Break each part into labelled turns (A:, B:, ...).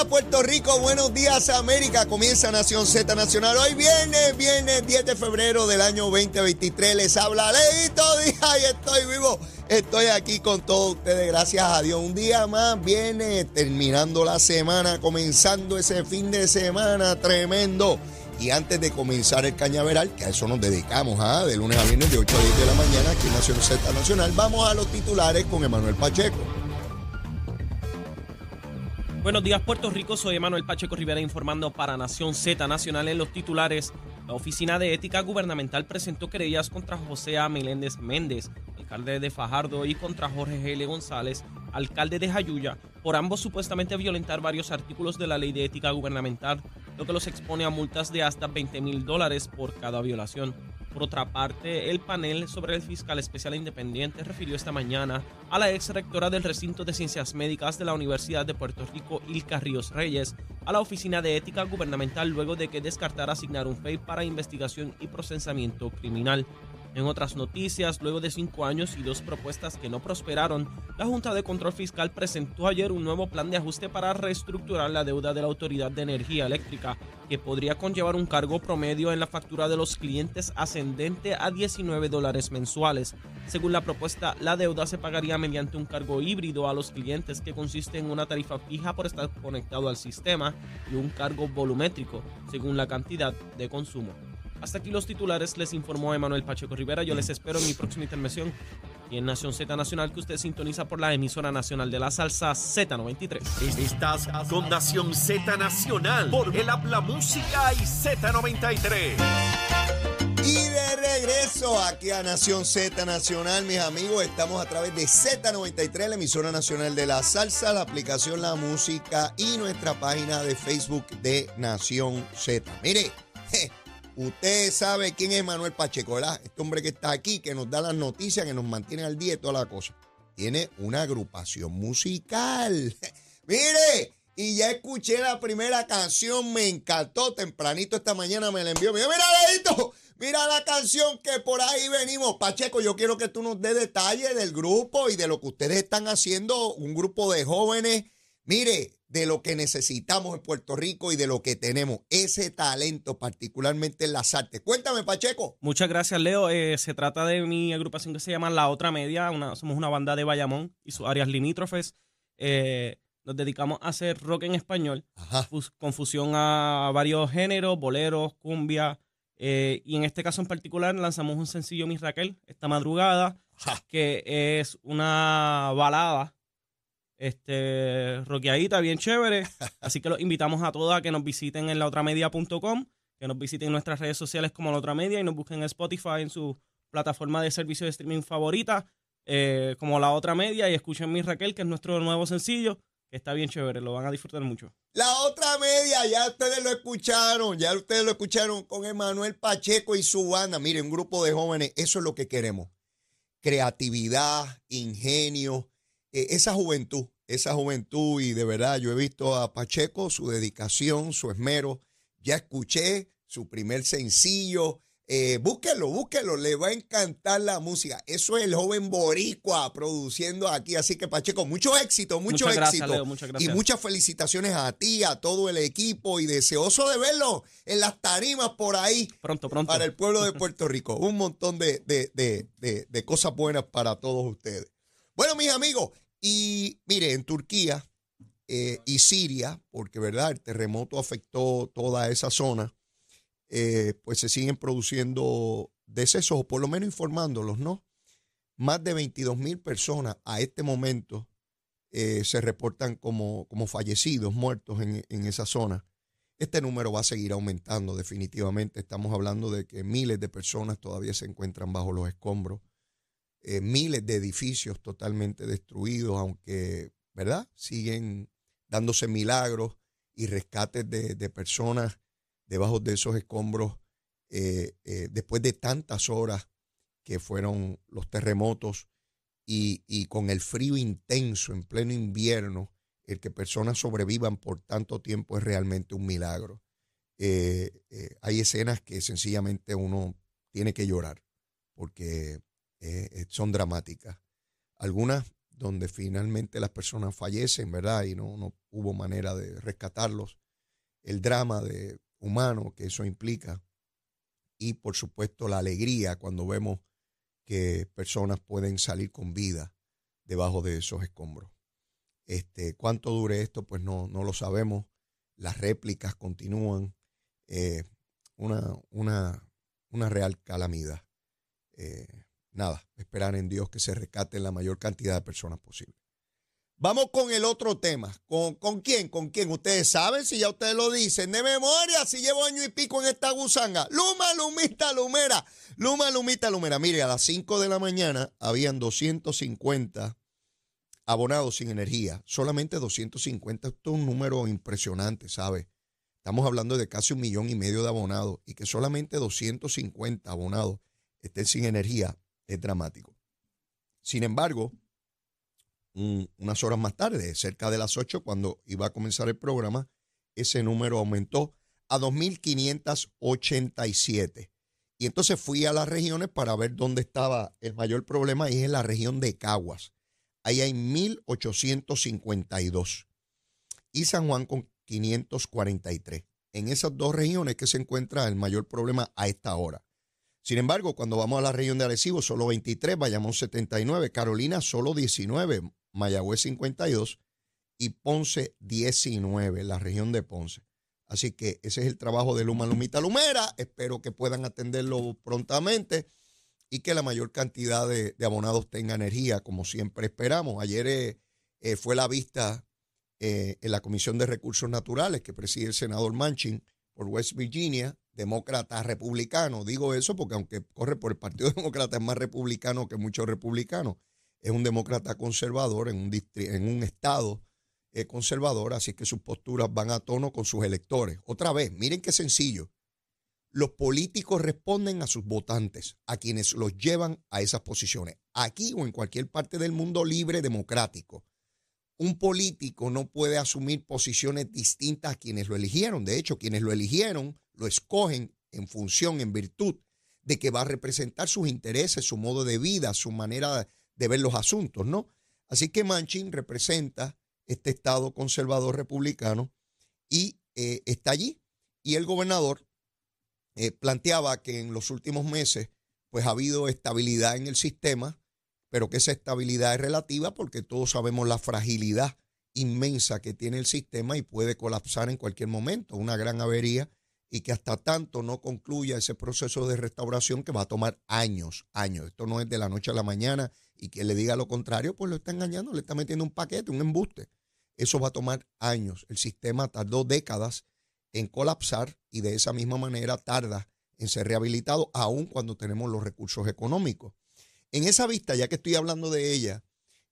A: Días Puerto Rico, buenos días América, comienza Nación Z Nacional. Hoy viene, viene 10 de febrero del año 2023, les habla Leito Díaz y estoy vivo. Estoy aquí con todos ustedes, gracias a Dios. Un día más viene terminando la semana, comenzando ese fin de semana tremendo. Y antes de comenzar el cañaveral, que a eso nos dedicamos, ¿ah? de lunes a viernes de 8 a 10 de la mañana aquí en Nación Z Nacional, vamos a los titulares con Emanuel Pacheco.
B: Buenos días, Puerto Rico. Soy Emanuel Pacheco Rivera informando para Nación Z Nacional en los titulares. La Oficina de Ética Gubernamental presentó querellas contra José A. Meléndez Méndez, alcalde de Fajardo, y contra Jorge. L. González, alcalde de Jayuya, por ambos supuestamente violentar varios artículos de la Ley de Ética Gubernamental, lo que los expone a multas de hasta 20 mil dólares por cada violación. Por otra parte, el panel sobre el fiscal especial independiente refirió esta mañana a la ex rectora del recinto de ciencias médicas de la Universidad de Puerto Rico, Ilka Ríos Reyes, a la Oficina de Ética Gubernamental luego de que descartara asignar un FEI para investigación y procesamiento criminal. En otras noticias, luego de cinco años y dos propuestas que no prosperaron, la Junta de Control Fiscal presentó ayer un nuevo plan de ajuste para reestructurar la deuda de la Autoridad de Energía Eléctrica, que podría conllevar un cargo promedio en la factura de los clientes ascendente a 19 dólares mensuales. Según la propuesta, la deuda se pagaría mediante un cargo híbrido a los clientes que consiste en una tarifa fija por estar conectado al sistema y un cargo volumétrico, según la cantidad de consumo. Hasta aquí los titulares, les informó Emanuel Pacheco Rivera. Yo les espero en mi próxima intervención y en Nación Z Nacional que usted sintoniza por la emisora nacional de la salsa Z93.
C: Estás con Nación Z Nacional por el Habla Música y Z93.
A: Y de regreso aquí a Nación Z Nacional, mis amigos, estamos a través de Z93, la emisora nacional de la salsa, la aplicación La Música y nuestra página de Facebook de Nación Z. Mire, je, usted sabe quién es Manuel Pacheco, ¿verdad? Este hombre que está aquí, que nos da las noticias, que nos mantiene al día y toda la cosa. Tiene una agrupación musical. Mire, y ya escuché la primera canción, me encantó. Tempranito esta mañana me la envió. Mira, Leito, mira la canción que por ahí venimos. Pacheco, yo quiero que tú nos des detalles del grupo y de lo que ustedes están haciendo, un grupo de jóvenes. Mire, de lo que necesitamos en Puerto Rico y de lo que tenemos, ese talento, particularmente en las artes. Cuéntame, Pacheco.
B: Muchas gracias, Leo. Eh, se trata de mi agrupación que se llama La Otra Media. Una, somos una banda de Bayamón y sus áreas limítrofes. Eh, nos dedicamos a hacer rock en español,
A: Ajá.
B: fus- con fusión a varios géneros, boleros, cumbia. eh, y en este caso en particular lanzamos un sencillo, Mi Raquel, esta madrugada,
A: Ajá.
B: que es una balada este, rockeadita, bien chévere. Así que los invitamos a todos a que nos visiten en laotramedia.com, que nos visiten en nuestras redes sociales como La Otra Media y nos busquen en Spotify en su plataforma de servicio de streaming favorita, eh, como La Otra Media, y escuchen Mi Raquel, que es nuestro nuevo sencillo, que está bien chévere, lo van a disfrutar mucho.
A: La otra media, ya ustedes lo escucharon, ya ustedes lo escucharon con Emanuel Pacheco y su banda. Miren, un grupo de jóvenes, eso es lo que queremos. Creatividad, ingenio, eh, esa juventud, esa juventud y de verdad yo he visto a Pacheco, su dedicación, su esmero. Ya escuché su primer sencillo. Eh, búsquelo, búsquelo, le va a encantar la música. Eso es el joven boricua produciendo aquí. Así que Pacheco, mucho éxito, mucho
B: Muchas gracias,
A: éxito.
B: Leo, muchas
A: Y
B: gracias.
A: muchas felicitaciones a ti, a todo el equipo y deseoso de verlo en las tarimas por ahí
B: Pronto, pronto.
A: para el pueblo de Puerto Rico. Un montón de, de- de- de- de cosas buenas para todos ustedes. Bueno, mis amigos, y mire, en Turquía eh, y Siria, porque verdad, el terremoto afectó toda esa zona, eh, pues se siguen produciendo decesos, o por lo menos informándolos, ¿no? Más de 22 mil personas a este momento eh, se reportan como, como fallecidos, muertos en, en esa zona. Este número va a seguir aumentando definitivamente. Estamos hablando de que miles de personas todavía se encuentran bajo los escombros eh, miles de edificios totalmente destruidos, aunque, ¿verdad? Siguen dándose milagros y rescates de, personas debajo de esos escombros eh, eh, después de tantas horas que fueron los terremotos y, y, con el frío intenso en pleno invierno, el que personas sobrevivan por tanto tiempo es realmente un milagro. hay escenas que sencillamente uno tiene que llorar porque eh, son dramáticas. Algunas donde finalmente las personas fallecen, ¿verdad? Y no, no hubo manera de rescatarlos. El drama de humano que eso implica. Y por supuesto la alegría cuando vemos que personas pueden salir con vida debajo de esos escombros. Este, ¿Cuánto dure esto? Pues no, no lo sabemos. Las réplicas continúan. Eh, una, una, una real calamidad. Eh, nada, esperar en Dios que se rescate la mayor cantidad de personas posible. Vamos con el otro tema. ¿Con, ¿Con quién? ¿Con quién? Ustedes saben, si ya ustedes lo dicen, de memoria, si llevo año y pico en esta gusanga. Luma, lumita, lumera. Luma, lumita, lumera. Mire, a las 5 de la mañana habían 250 abonados sin energía. Solamente 250. Esto es un número impresionante, ¿sabe? Estamos hablando de casi un millón y medio de abonados y que solamente 250 abonados estén sin energía es dramático. Sin embargo, unas horas más tarde, cerca de las 8, cuando iba a comenzar el programa, ese número aumentó a 2.587. Y entonces fui a las regiones para ver dónde estaba el mayor problema y es en la región de Caguas. Ahí hay 1.852. Y San Juan con 543. En esas dos regiones que se encuentra el mayor problema a esta hora. Sin embargo, cuando vamos a la región de Arecibo, solo 23, Bayamón 79, Carolina solo 19, Mayagüez 52 y Ponce 19, la región de Ponce. Así que ese es el trabajo de Luma Lumita Lumera. Espero que puedan atenderlo prontamente y que la mayor cantidad de, abonados tenga energía, como siempre esperamos. Ayer eh, eh, fue la vista eh, en la Comisión de Recursos Naturales que preside el senador Manchin por West Virginia demócrata republicano. Digo eso porque aunque corre por el Partido Demócrata es más republicano que muchos republicanos, es un demócrata conservador en un, en un estado eh, conservador, así que sus posturas van a tono con sus electores. Otra vez, miren qué sencillo. Los políticos responden a sus votantes, a quienes los llevan a esas posiciones, aquí o en cualquier parte del mundo libre democrático. Un político no puede asumir posiciones distintas a quienes lo eligieron. De hecho, quienes lo eligieron lo escogen en función, en virtud de que va a representar sus intereses, su modo de vida, su manera de ver los asuntos, ¿no? Así que Manchin representa este Estado conservador republicano y eh, está allí. Y el gobernador eh, planteaba que en los últimos meses pues ha habido estabilidad en el sistema, pero que esa estabilidad es relativa porque todos sabemos la fragilidad inmensa que tiene el sistema y puede colapsar en cualquier momento, una gran avería y que hasta tanto no concluya ese proceso de restauración que va a tomar años, años. Esto no es de la noche a la mañana y quien le diga lo contrario, pues lo está engañando, le está metiendo un paquete, un embuste. Eso va a tomar años. El sistema tardó décadas en colapsar y de esa misma manera tarda en ser rehabilitado, aun cuando tenemos los recursos económicos. En esa vista, ya que estoy hablando de ella,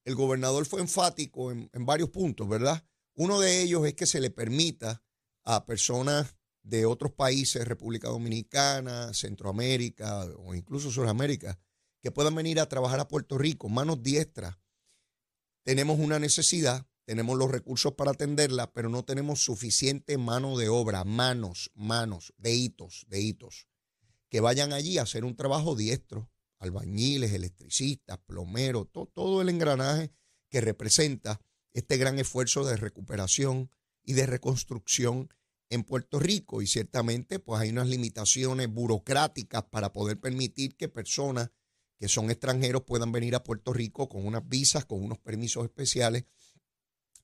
A: el gobernador fue enfático en, varios puntos, ¿verdad? Uno de ellos es que se le permita a personas de otros países, República Dominicana, Centroamérica o incluso Sudamérica, que puedan venir a trabajar a Puerto Rico, manos diestras. Tenemos una necesidad, tenemos los recursos para atenderla, pero no tenemos suficiente mano de obra, manos, manos, deditos, deditos, que vayan allí a hacer un trabajo diestro, albañiles, electricistas, plomeros, todo el engranaje que representa este gran esfuerzo de recuperación y de reconstrucción en Puerto Rico. Y ciertamente pues hay unas limitaciones burocráticas para poder permitir que personas que son extranjeros puedan venir a Puerto Rico con unas visas, con unos permisos especiales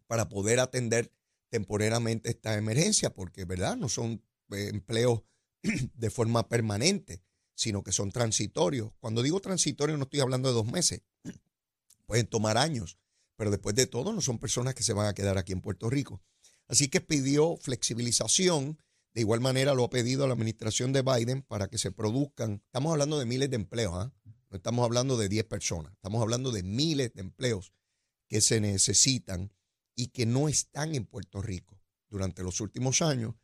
A: para poder atender temporalmente esta emergencia, porque verdad no son eh, empleos de forma permanente, sino que son transitorios. Cuando digo transitorio no estoy hablando de dos meses, pueden tomar años, pero después de todo no son personas que se van a quedar aquí en Puerto Rico. Así que pidió flexibilización. De igual manera lo ha pedido la administración de Biden para que se produzcan, estamos hablando de miles de empleos, ¿ah? No estamos hablando de 10 personas, estamos hablando de miles de empleos que se necesitan y que no están en Puerto Rico. Durante los últimos años,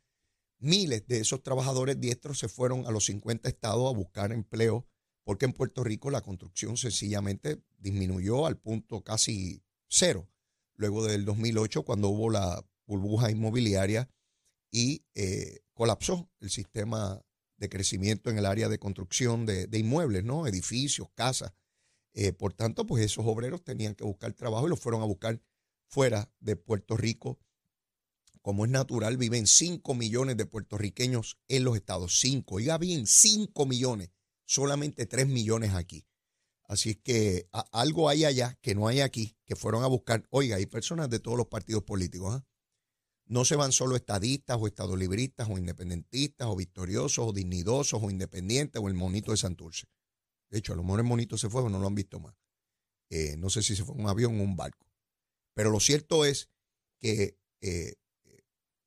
A: miles de esos trabajadores diestros se fueron a los 50 estados a buscar empleo porque en Puerto Rico la construcción sencillamente disminuyó al punto casi cero, luego del 2008 cuando hubo la burbuja inmobiliaria y eh, colapsó el sistema de crecimiento en el área de construcción de, inmuebles, ¿no? Edificios, casas. Eh, por tanto, pues esos obreros tenían que buscar trabajo y los fueron a buscar fuera de Puerto Rico. Como es natural, viven 5 millones de puertorriqueños en los estados. 5, oiga bien, 5 millones solamente 3 millones aquí. Así es que algo hay allá que no hay aquí, que fueron a buscar. Oiga, hay personas de todos los partidos políticos. ¿ah? No se van solo estadistas o estadolibristas o independentistas o victoriosos o dignidosos o independientes o el monito de Santurce. De hecho, a lo mejor el monito se fue, pero no lo han visto más. Eh, no sé si se fue un avión o un barco. Pero lo cierto es que eh,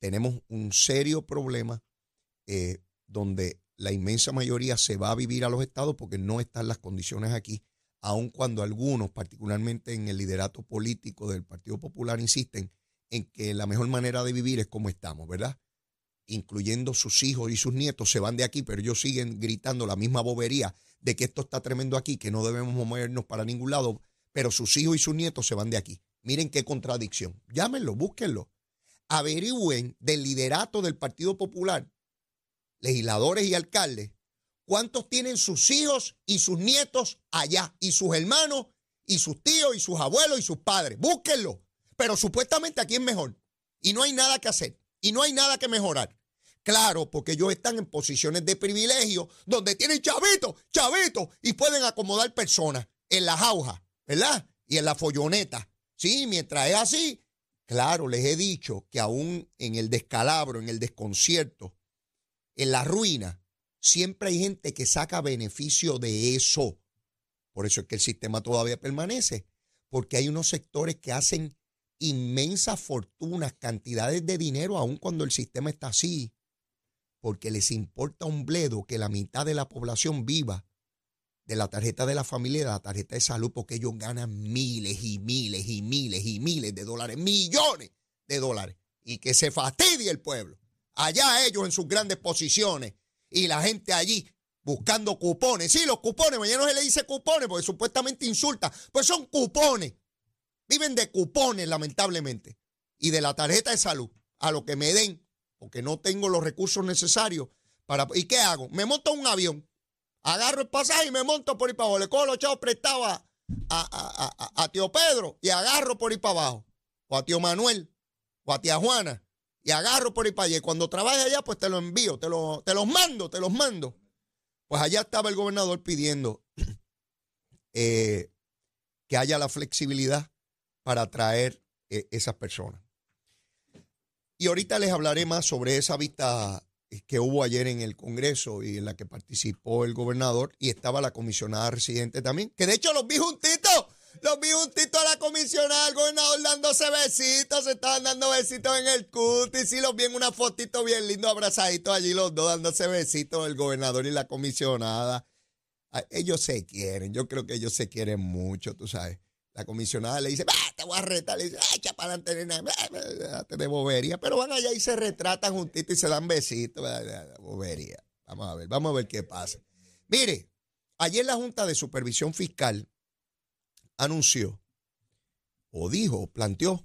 A: tenemos un serio problema eh, donde la inmensa mayoría se va a vivir a los estados porque no están las condiciones aquí, aun cuando algunos, particularmente en el liderato político del Partido Popular, insisten en que la mejor manera de vivir es como estamos, ¿verdad? Incluyendo sus hijos y sus nietos, se van de aquí, pero ellos siguen gritando la misma bobería de que esto está tremendo aquí, que no debemos movernos para ningún lado, pero sus hijos y sus nietos se van de aquí. Miren qué contradicción. Llámenlo, búsquenlo. Averigüen del liderato del Partido Popular legisladores y alcaldes, cuántos tienen sus hijos y sus nietos allá, y sus hermanos, y sus tíos, y sus abuelos, y sus padres. Búsquenlo. Pero supuestamente aquí es mejor. Y no hay nada que hacer. Y no hay nada que mejorar. Claro, porque ellos están en posiciones de privilegio donde tienen chavitos, chavitos, y pueden acomodar personas en las jauja, ¿verdad? Y en la folloneta. Sí, mientras es así, claro, les he dicho que aún en el descalabro, en el desconcierto, en la ruina, siempre hay gente que saca beneficio de eso. Por eso es que el sistema todavía permanece, porque hay unos sectores que hacen inmensas fortunas, cantidades de dinero, aun cuando el sistema está así, porque les importa un bledo que la mitad de la población viva de la tarjeta de la familia y de la tarjeta de salud, porque ellos ganan miles y miles y miles y miles de dólares, millones de dólares, y que se fastidie el pueblo. Allá ellos en sus grandes posiciones y la gente allí buscando cupones. Sí, los cupones, mañana no se le dice cupones porque supuestamente insulta, pues son cupones. Viven de cupones, lamentablemente, y de la tarjeta de salud, a lo que me den, porque no tengo los recursos necesarios para... ¿Y qué hago? Me monto un avión, agarro el pasaje y me monto por ahí para abajo. Le cojo los chavos prestados a, a, a, tío Pedro y agarro por ahí para abajo. O a tío Manuel, o a tía Juana y agarro por ahí para allá. Y cuando trabaje allá, pues te lo envío, te, lo, te los mando, te los mando. Pues allá estaba el gobernador pidiendo eh, que haya la flexibilidad para traer eh, esas personas. Y ahorita les hablaré más sobre esa vista que hubo ayer en el Congreso y en la que participó el gobernador y estaba la comisionada residente también, que de hecho los vi juntitos. Los vi juntitos a la comisionada, al gobernador dándose besitos, se estaban dando besitos en el cutis y los vi en una fotito bien lindo, abrazaditos allí los dos dándose besitos, el gobernador y la comisionada. Ellos se quieren, yo creo que ellos se quieren mucho, tú sabes. La comisionada le dice, te voy a retar, le dice, echa para adelante, de bobería, pero van allá y se retratan juntitos y se dan besitos, bobería. Vamos a ver, vamos a ver qué pasa. Mire, ayer la Junta de Supervisión Fiscal anunció o dijo, planteó,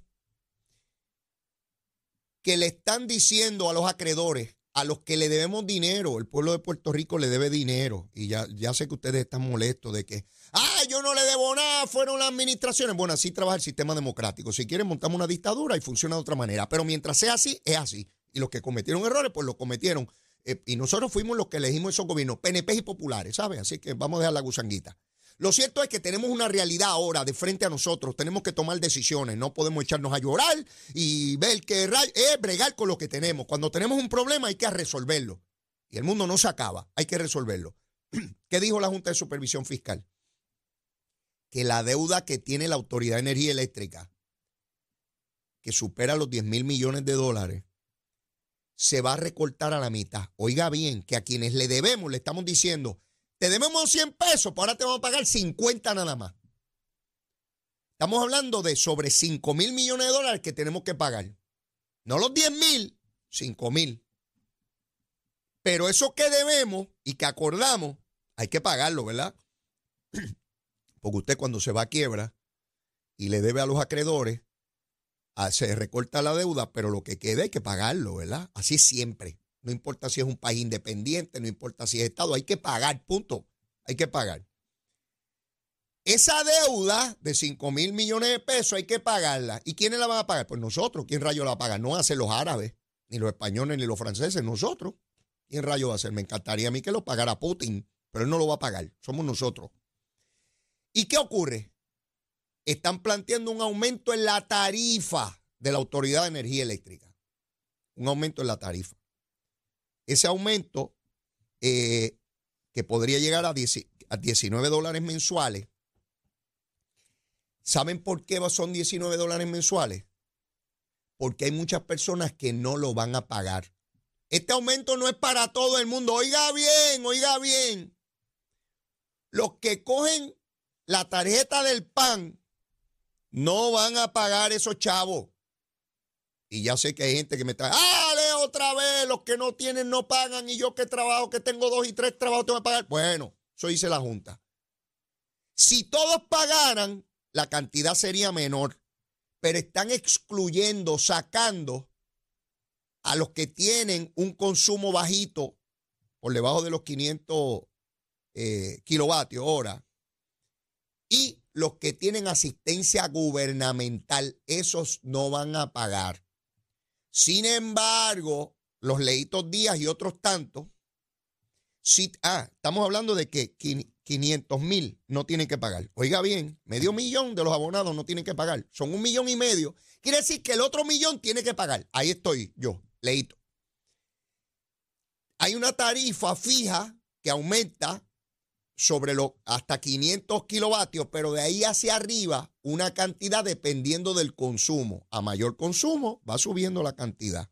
A: que le están diciendo a los acreedores, a los que le debemos dinero, el pueblo de Puerto Rico le debe dinero, y ya, ya sé que ustedes están molestos de que, ah, yo no le debo nada, fueron las administraciones. Bueno, así trabaja el sistema democrático. Si quieren, montamos una dictadura y funciona de otra manera. Pero mientras sea así, es así. Y los que cometieron errores, pues lo cometieron. Eh, y nosotros fuimos los que elegimos esos gobiernos, PNP y populares, ¿sabes? Así que vamos a dejar la gusanguita. Lo cierto es que tenemos una realidad ahora de frente a nosotros. Tenemos que tomar decisiones. No podemos echarnos a llorar y ver que es bregar con lo que tenemos. Cuando tenemos un problema hay que resolverlo. Y el mundo no se acaba. Hay que resolverlo. ¿Qué dijo la Junta de Supervisión Fiscal? Que la deuda que tiene la Autoridad de Energía Eléctrica, que supera los 10 mil millones de dólares, se va a recortar a la mitad. Oiga bien, que a quienes le debemos le estamos diciendo, te debemos 100 pesos, pues ahora te vamos a pagar 50 nada más. Estamos hablando de sobre 5 mil millones de dólares que tenemos que pagar. No los 10 mil, 5 mil. Pero eso que debemos y que acordamos, hay que pagarlo, ¿verdad? Porque usted cuando se va a quiebra y le debe a los acreedores, ah, se recorta la deuda, pero lo que queda hay que pagarlo, ¿verdad? Así siempre. No importa si es un país independiente, no importa si es Estado, hay que pagar, punto. Hay que pagar. Esa deuda de 5 mil millones de pesos hay que pagarla. ¿Y quiénes la van a pagar? Pues nosotros. ¿Quién rayo la paga? No hacen los árabes, ni los españoles, ni los franceses, nosotros. ¿Quién rayo va a hacer? Me encantaría a mí que lo pagara Putin, pero él no lo va a pagar. Somos nosotros. ¿Y qué ocurre? Están planteando un aumento en la tarifa de la Autoridad de Energía Eléctrica. Un aumento en la tarifa. Ese aumento, eh, que podría llegar a, a 19 dólares mensuales, ¿Saben por qué son 19 dólares mensuales? Porque hay muchas personas que no lo van a pagar. Este aumento no es para todo el mundo. Oiga bien, oiga bien. Los que cogen la tarjeta del PAN no van a pagar esos chavos. Y ya sé que hay gente que me está, ¡ah, otra vez! Los que no tienen no pagan y yo que trabajo, que tengo dos y tres trabajos, tengo que pagar. Bueno, eso dice la Junta. Si todos pagaran, la cantidad sería menor, pero están excluyendo, sacando a los que tienen un consumo bajito, por debajo de los 500 eh, kilovatios hora, y los que tienen asistencia gubernamental, esos no van a pagar. Sin embargo, los Leitos Díaz y otros tantos, si, ah, estamos hablando de que 500 mil no tienen que pagar. Oiga bien, medio millón de los abonados no tienen que pagar. Son un millón y medio. Quiere decir que el otro millón tiene que pagar. Ahí estoy yo, leíto. Hay una tarifa fija que aumenta sobre lo, hasta 500 kilovatios, pero de ahí hacia arriba una cantidad dependiendo del consumo. A mayor consumo va subiendo la cantidad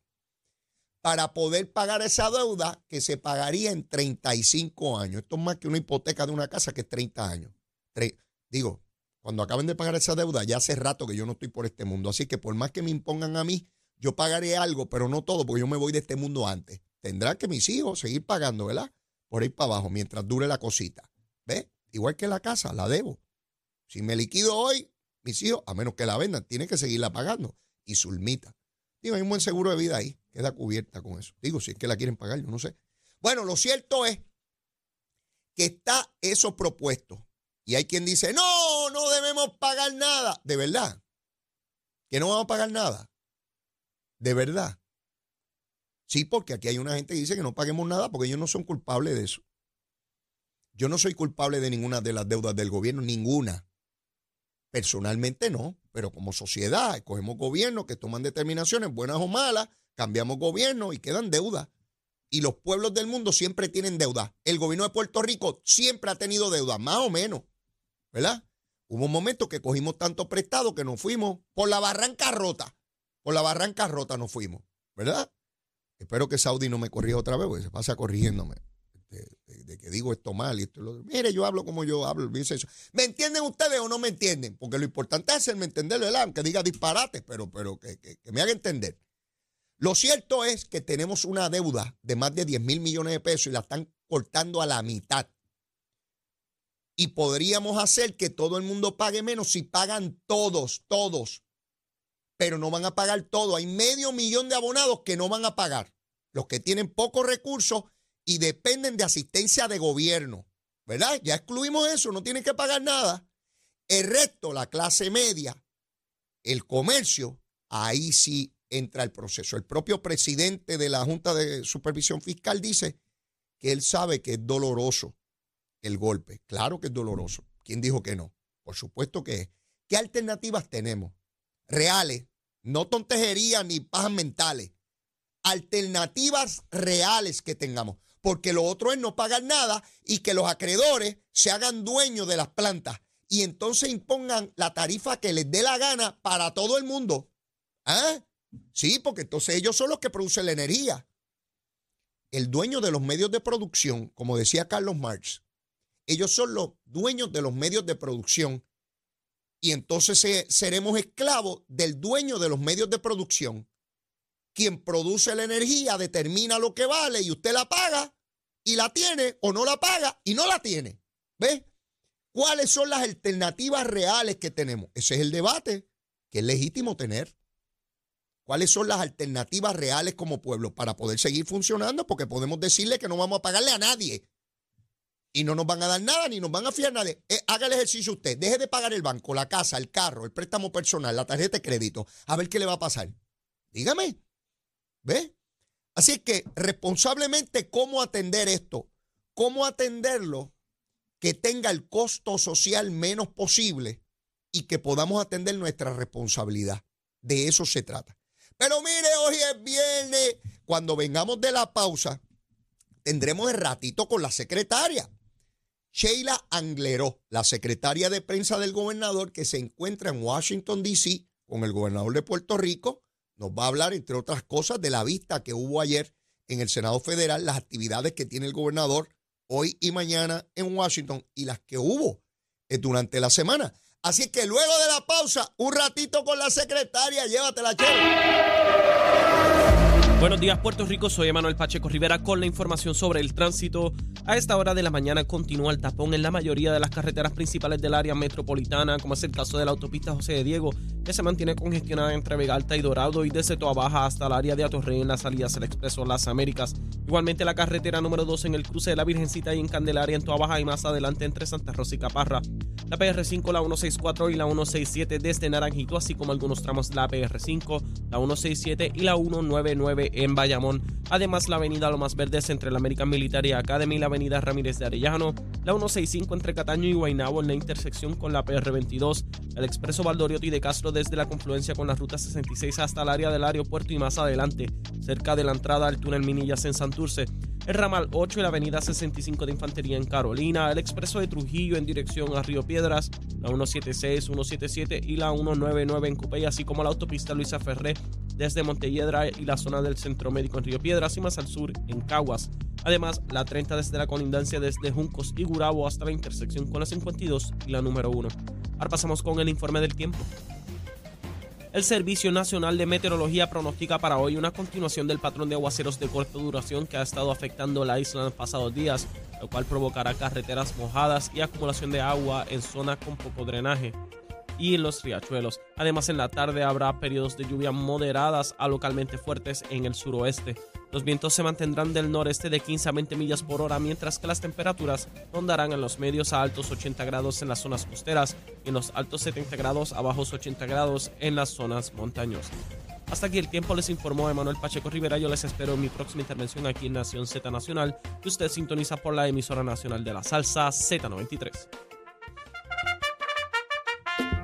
A: para poder pagar esa deuda que se pagaría en 35 años. Esto es más que una hipoteca de una casa que es 30 años. digo, cuando acaben de pagar esa deuda, ya hace rato que yo no estoy por este mundo. Así que por más que me impongan a mí, yo pagaré algo, pero no todo, porque yo me voy de este mundo antes. Tendrán que mis hijos seguir pagando, ¿verdad? Por ahí para abajo, mientras dure la cosita. ¿Ves? Igual que la casa, la debo. Si me liquido hoy, mis hijos, a menos que la vendan, tienen que seguirla pagando. Y sulmita. Digo, hay un buen seguro de vida ahí queda cubierta con eso. Digo, si es que la quieren pagar, yo no sé. Bueno, lo cierto es que está eso propuesto. Y hay quien dice, no, no debemos pagar nada. De verdad. Que no vamos a pagar nada. De verdad. Sí, porque aquí hay una gente que dice que no paguemos nada porque ellos no son culpables de eso. Yo no soy culpable de ninguna de las deudas del gobierno, ninguna. Personalmente no, pero como sociedad, escogemos gobiernos que toman determinaciones buenas o malas cambiamos gobierno y quedan deudas. Y los pueblos del mundo siempre tienen deuda. El gobierno de Puerto Rico siempre ha tenido deuda, más o menos. ¿Verdad? Hubo un momento que cogimos tanto prestado que nos fuimos por la barranca rota. Por la barranca rota nos fuimos. ¿Verdad? Espero que Saudi no me corrija otra vez, porque se pasa corrigiéndome. De, que digo esto mal y esto lo Mire, yo hablo como yo hablo. ¿Me entienden ustedes o no me entienden? Porque lo importante es hacerme entender, ¿verdad? Aunque diga disparate, pero, pero que me haga entender. Lo cierto es que tenemos una deuda de más de 10 mil millones de pesos y la están cortando a la mitad. Y podríamos hacer que todo el mundo pague menos si pagan todos, todos. Pero no van a pagar todo. Hay medio millón de abonados que no van a pagar. Los que tienen pocos recursos y dependen de asistencia de gobierno. ¿Verdad? Ya excluimos eso, no tienen que pagar nada. El resto, la clase media, el comercio, ahí sí entra el proceso. El propio presidente de la Junta de Supervisión Fiscal dice que él sabe que es doloroso el golpe. Claro que es doloroso. ¿Quién dijo que no? Por supuesto que es. ¿Qué alternativas tenemos? Reales, no tontejerías ni pajas mentales. Alternativas reales que tengamos. Porque lo otro es no pagar nada y que los acreedores se hagan dueños de las plantas y entonces impongan la tarifa que les dé la gana para todo el mundo. ¿Ah? Sí, porque entonces ellos son los que producen la energía. El dueño de los medios de producción, como decía Carlos Marx, ellos son los dueños de los medios de producción. Y entonces seremos esclavos del dueño de los medios de producción. Quien produce la energía determina lo que vale y usted la paga y la tiene o no la paga y no la tiene. ¿Ves? ¿Cuáles son las alternativas reales que tenemos? Ese es el debate que es legítimo tener. ¿Cuáles son las alternativas reales como pueblo para poder seguir funcionando? Porque podemos decirle que no vamos a pagarle a nadie y no nos van a dar nada ni nos van a fiar nada. Eh, haga el ejercicio usted. Deje de pagar el banco, la casa, el carro, el préstamo personal, la tarjeta de crédito. A ver qué le va a pasar. Dígame. ¿Ve? Así que responsablemente, ¿cómo atender esto? ¿Cómo atenderlo que tenga el costo social menos posible y que podamos atender nuestra responsabilidad. De eso se trata. Pero mire, hoy es viernes. Cuando vengamos de la pausa, tendremos el ratito con la secretaria. Sheila Angleró, la secretaria de prensa del gobernador que se encuentra en Washington, D.C., con el gobernador de Puerto Rico, nos va a hablar, entre otras cosas, de la vista que hubo ayer en el Senado Federal, las actividades que tiene el gobernador hoy y mañana en Washington y las que hubo eh, durante la semana. Así que luego de la pausa, un ratito con la secretaria, llévatela, chévere.
B: Buenos días, Puerto Rico. Soy Emanuel Pacheco Rivera con la información sobre el tránsito. A esta hora de la mañana continúa el tapón en la mayoría de las carreteras principales del área metropolitana, como es el caso de la autopista José de Diego, que se mantiene congestionada entre Vega Alta y Dorado y desde Toa Baja hasta el área de Atorrey en las salidas del Expreso Las Américas. Igualmente la carretera número 2 en el cruce de la Virgencita y en Candelaria en Toa Baja y más adelante entre Santa Rosa y Caparra. La PR5, la 164 y la 167 desde Naranjito, así como algunos tramos de la PR5, la 167 y la 199 en Bayamón. Además, la avenida Lomas Verdes entre la American Military Academy y la avenida Ramírez de Arellano, la 165 entre Cataño y Guaynabo en la intersección con la PR22, el expreso Valdoriotti de Castro desde la confluencia con la ruta 66 hasta el área del aeropuerto y más adelante, cerca de la entrada al túnel Minillas en Santurce, el ramal 8 y la avenida 65 de Infantería en Carolina, el expreso de Trujillo en dirección a Río Piedras, la 176, 177 y la 199 en Cupey, así como la autopista Luisa Ferré desde Montelledra y la zona del Centro Médico en Río Piedras y más al sur en Caguas. Además, la 30 desde la colindancia desde Juncos y Gurabo hasta la intersección con la 52 y la número 1. Ahora pasamos con el informe del tiempo. El Servicio Nacional de Meteorología pronostica para hoy una continuación del patrón de aguaceros de corta duración que ha estado afectando la isla en los pasados días, lo cual provocará carreteras mojadas y acumulación de agua en zonas con poco drenaje y los riachuelos. Además, en la tarde habrá periodos de lluvia moderadas a localmente fuertes en el suroeste. Los vientos se mantendrán del noreste de 15 a 20 millas por hora, mientras que las temperaturas rondarán en los medios a altos 80 grados en las zonas costeras y en los altos 70 grados a bajos 80 grados en las zonas montañosas. Hasta aquí el tiempo les informó Emanuel Pacheco Rivera. Yo les espero en mi próxima intervención aquí en Nación Z Nacional, que usted sintoniza por la emisora nacional de la salsa Z93.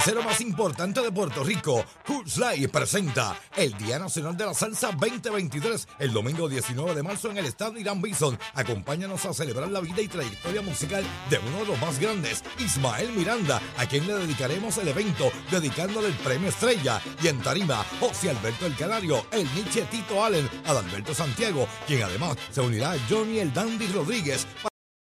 D: salsero más importante de Puerto Rico. Cool Live presenta el Día Nacional de la Salsa 2023, el domingo 19 de marzo en el Estadio Irán Bison. Acompáñanos a celebrar la vida y trayectoria musical de uno de los más grandes, Ismael Miranda, a quien le dedicaremos el evento, dedicándole el premio Estrella. Y en Tarima, José Alberto El Canario, el Nietzsche Tito Allen, Adalberto Santiago, quien además se unirá a Johnny El Dandy Rodríguez